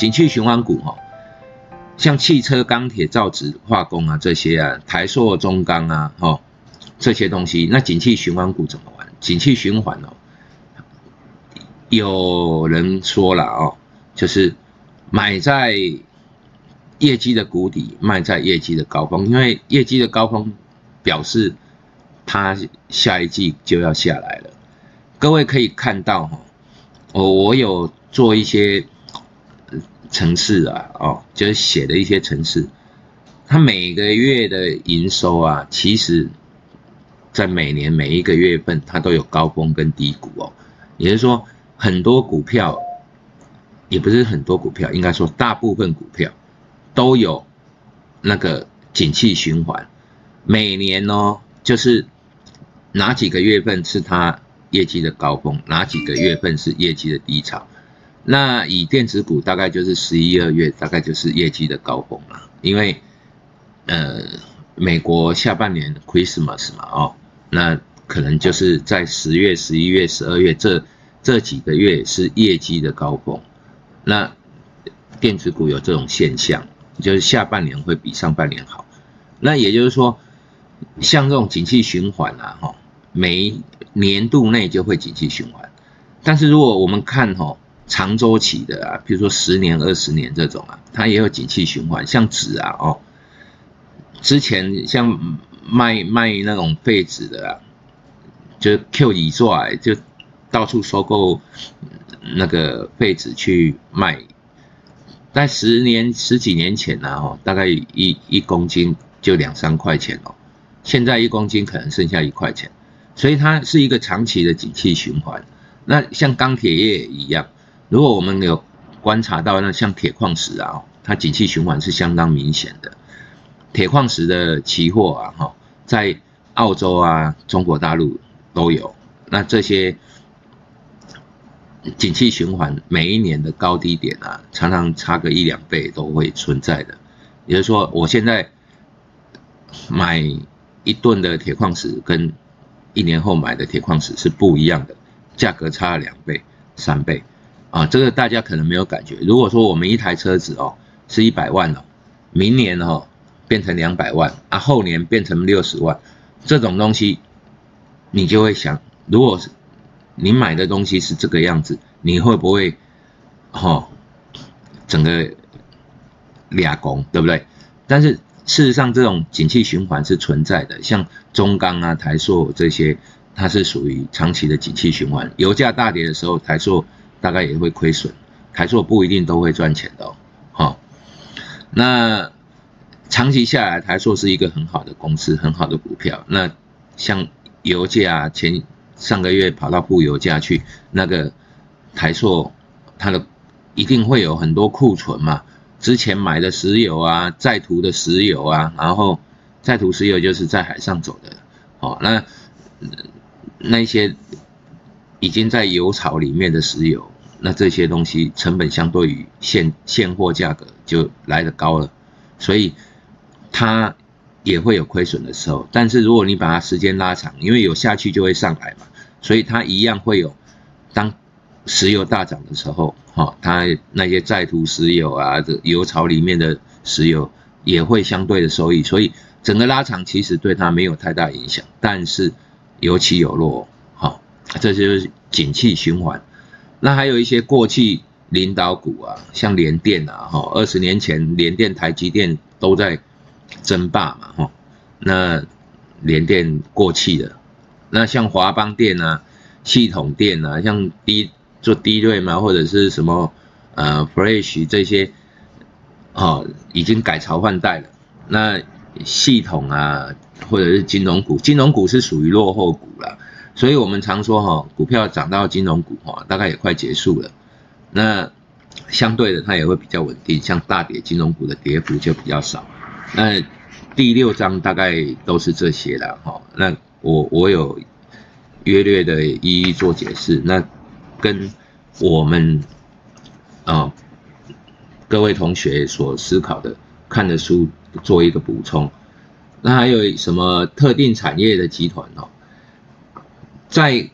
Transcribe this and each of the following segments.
景气循环股哈，像汽车、钢铁、造纸、化工啊这些啊，台塑、中钢啊，哈这些东西，那景气循环股怎么玩？景气循环哦，有人说了哦，就是买在业绩的谷底，卖在业绩的高峰，因为业绩的高峰表示它下一季就要下来了。各位可以看到哈，我我有做一些城市啊，哦，就是写的一些城市，它每个月的营收啊，其实，在每年每一个月份，它都有高峰跟低谷哦。也就是说，很多股票，也不是很多股票，应该说大部分股票都有那个景气循环，每年哦，就是哪几个月份是它。业绩的高峰，哪几个月份是业绩的低潮？那以电子股大概就是十一二月，大概就是业绩的高峰了。因为，呃，美国下半年 Christmas 嘛，哦，那可能就是在十月、十一月、十二月这这几个月是业绩的高峰。那电子股有这种现象，就是下半年会比上半年好。那也就是说，像这种景气循环啊，哈，每年度内就会景气循环，但是如果我们看哈长周期的啊，比如说十年、二十年这种啊，它也有景气循环。像纸啊，哦，之前像卖卖那种废纸的啊，就 Q 乙座就到处收购那个废纸去卖，在十年十几年前呢，哦，大概一一公斤就两三块钱哦，现在一公斤可能剩下一块钱。所以它是一个长期的景气循环。那像钢铁业一样，如果我们有观察到，那像铁矿石啊，它景气循环是相当明显的。铁矿石的期货啊，哈，在澳洲啊、中国大陆都有。那这些景气循环每一年的高低点啊，常常差个一两倍都会存在的。也就是说，我现在买一吨的铁矿石跟一年后买的铁矿石是不一样的，价格差了两倍、三倍，啊，这个大家可能没有感觉。如果说我们一台车子哦是一百万哦，明年哦变成两百万，啊后年变成六十万，这种东西，你就会想，如果是你买的东西是这个样子，你会不会，哈，整个俩工，对不对？但是。事实上，这种景气循环是存在的，像中钢啊、台塑这些，它是属于长期的景气循环。油价大跌的时候，台塑大概也会亏损，台塑不一定都会赚钱的哦。好，那长期下来，台塑是一个很好的公司，很好的股票。那像油价前上个月跑到负油价去，那个台塑它的一定会有很多库存嘛。之前买的石油啊，在途的石油啊，然后在途石油就是在海上走的，哦，那那些已经在油槽里面的石油，那这些东西成本相对于现现货价格就来的高了，所以它也会有亏损的时候。但是如果你把它时间拉长，因为有下去就会上来嘛，所以它一样会有当。石油大涨的时候，哈，它那些在途石油啊，这油槽里面的石油也会相对的收益，所以整个拉长其实对它没有太大影响，但是有起有落，这就是景气循环。那还有一些过气领导股啊，像联电啊，哈，二十年前联电、台积电都在争霸嘛，哈，那联电过气了，那像华邦电啊、系统电啊，像低。做低瑞嘛，或者是什么呃 Fresh 这些，哦，已经改朝换代了。那系统啊，或者是金融股，金融股是属于落后股了。所以我们常说哈，股票涨到金融股哈，大概也快结束了。那相对的，它也会比较稳定，像大跌金融股的跌幅就比较少。那第六章大概都是这些了哈。那我我有约略的一一做解释。那跟我们啊各位同学所思考的看的书做一个补充，那还有什么特定产业的集团哦，在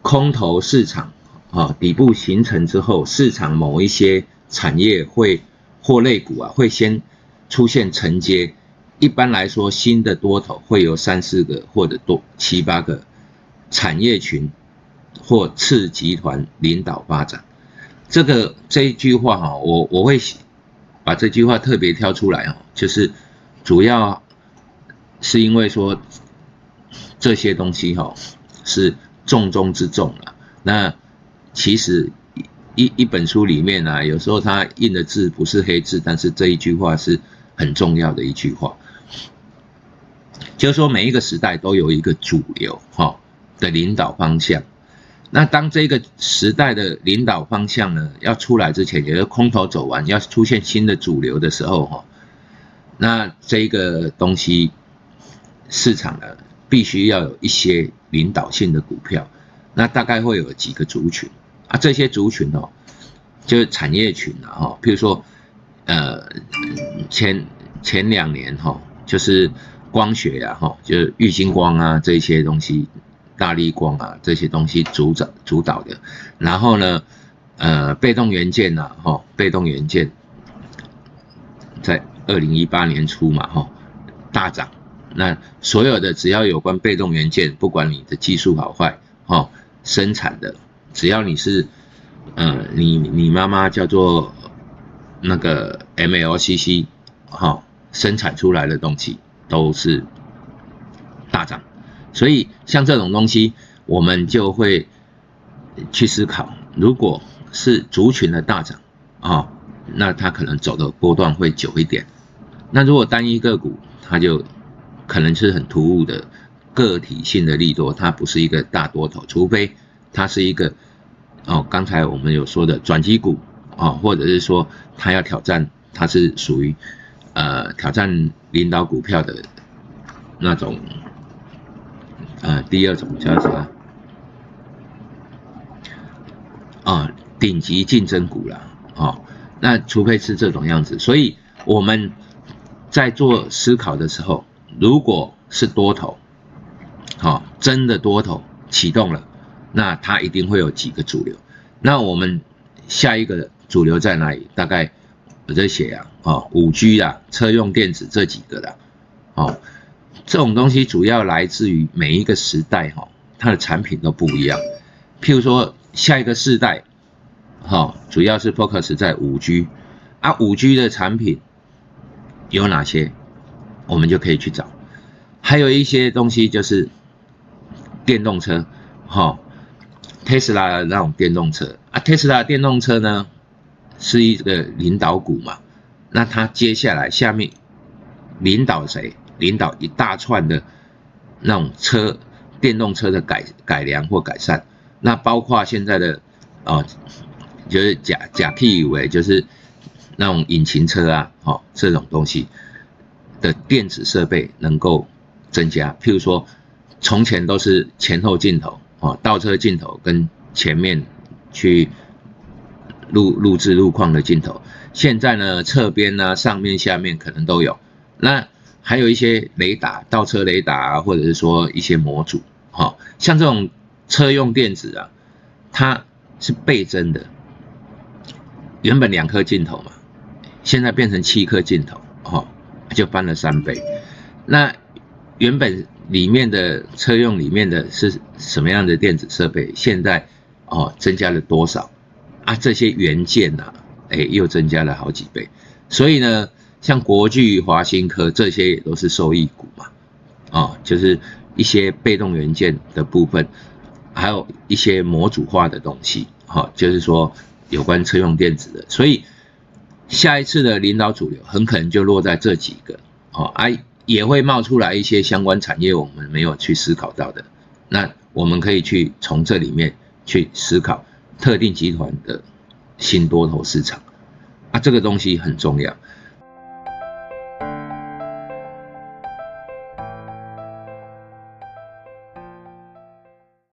空头市场啊底部形成之后，市场某一些产业会或类股啊，会先出现承接。一般来说，新的多头会有三四个或者多七八个产业群或次集团领导发展。这个这一句话哈，我我会把这句话特别挑出来哦，就是主要是因为说这些东西哈是重中之重了。那其实一一本书里面呢，有时候它印的字不是黑字，但是这一句话是很重要的一句话，就是说每一个时代都有一个主流哈的领导方向。那当这个时代的领导方向呢要出来之前，也是空头走完，要出现新的主流的时候哈，那这个东西市场呢必须要有一些领导性的股票。那大概会有几个族群啊？这些族群哦，就是产业群啊，哈，譬如说，呃，前前两年哈，就是光学呀，哈，就是玉星光啊这些东西，大力光啊这些东西主导主导的。然后呢，呃，被动元件呐，哈，被动元件在二零一八年初嘛，哈，大涨。那所有的只要有关被动元件，不管你的技术好坏，哈。生产的，只要你是，嗯，你你妈妈叫做那个 MLCC，哈，生产出来的东西都是大涨，所以像这种东西，我们就会去思考，如果是族群的大涨，啊，那它可能走的波段会久一点，那如果单一个股，它就可能是很突兀的。个体性的利多，它不是一个大多头，除非它是一个哦，刚才我们有说的转机股啊，或者是说它要挑战，它是属于呃挑战领导股票的那种，呃，第二种叫什么啊？顶级竞争股了啊？那除非是这种样子，所以我们在做思考的时候，如果是多头。好，真的多头启动了，那它一定会有几个主流。那我们下一个主流在哪里？大概我在写啊，哦，五 G 啊，车用电子这几个的，哦，这种东西主要来自于每一个时代哈，它的产品都不一样。譬如说下一个世代，哈，主要是 focus 在五 G，啊，五 G 的产品有哪些？我们就可以去找。还有一些东西就是。电动车，哈，特斯拉的那种电动车啊，特斯拉电动车呢是一个领导股嘛，那它接下来下面领导谁？领导一大串的那种车电动车的改改良或改善，那包括现在的啊，就是假假 P 以为就是那种引擎车啊，哦，这种东西的电子设备能够增加，譬如说。从前都是前后镜头哦，倒车镜头跟前面去录录制路况的镜头。现在呢，侧边呢、上面、下面可能都有。那还有一些雷达，倒车雷达啊，或者是说一些模组，哈，像这种车用电子啊，它是倍增的。原本两颗镜头嘛，现在变成七颗镜头，就翻了三倍。那原本。里面的车用里面的是什么样的电子设备？现在哦，增加了多少啊？这些元件呐，哎，又增加了好几倍。所以呢，像国巨、华新科这些也都是受益股嘛，哦，就是一些被动元件的部分，还有一些模组化的东西，哈，就是说有关车用电子的。所以下一次的领导主流很可能就落在这几个，哦，哎。也会冒出来一些相关产业，我们没有去思考到的，那我们可以去从这里面去思考特定集团的新多头市场，啊，这个东西很重要。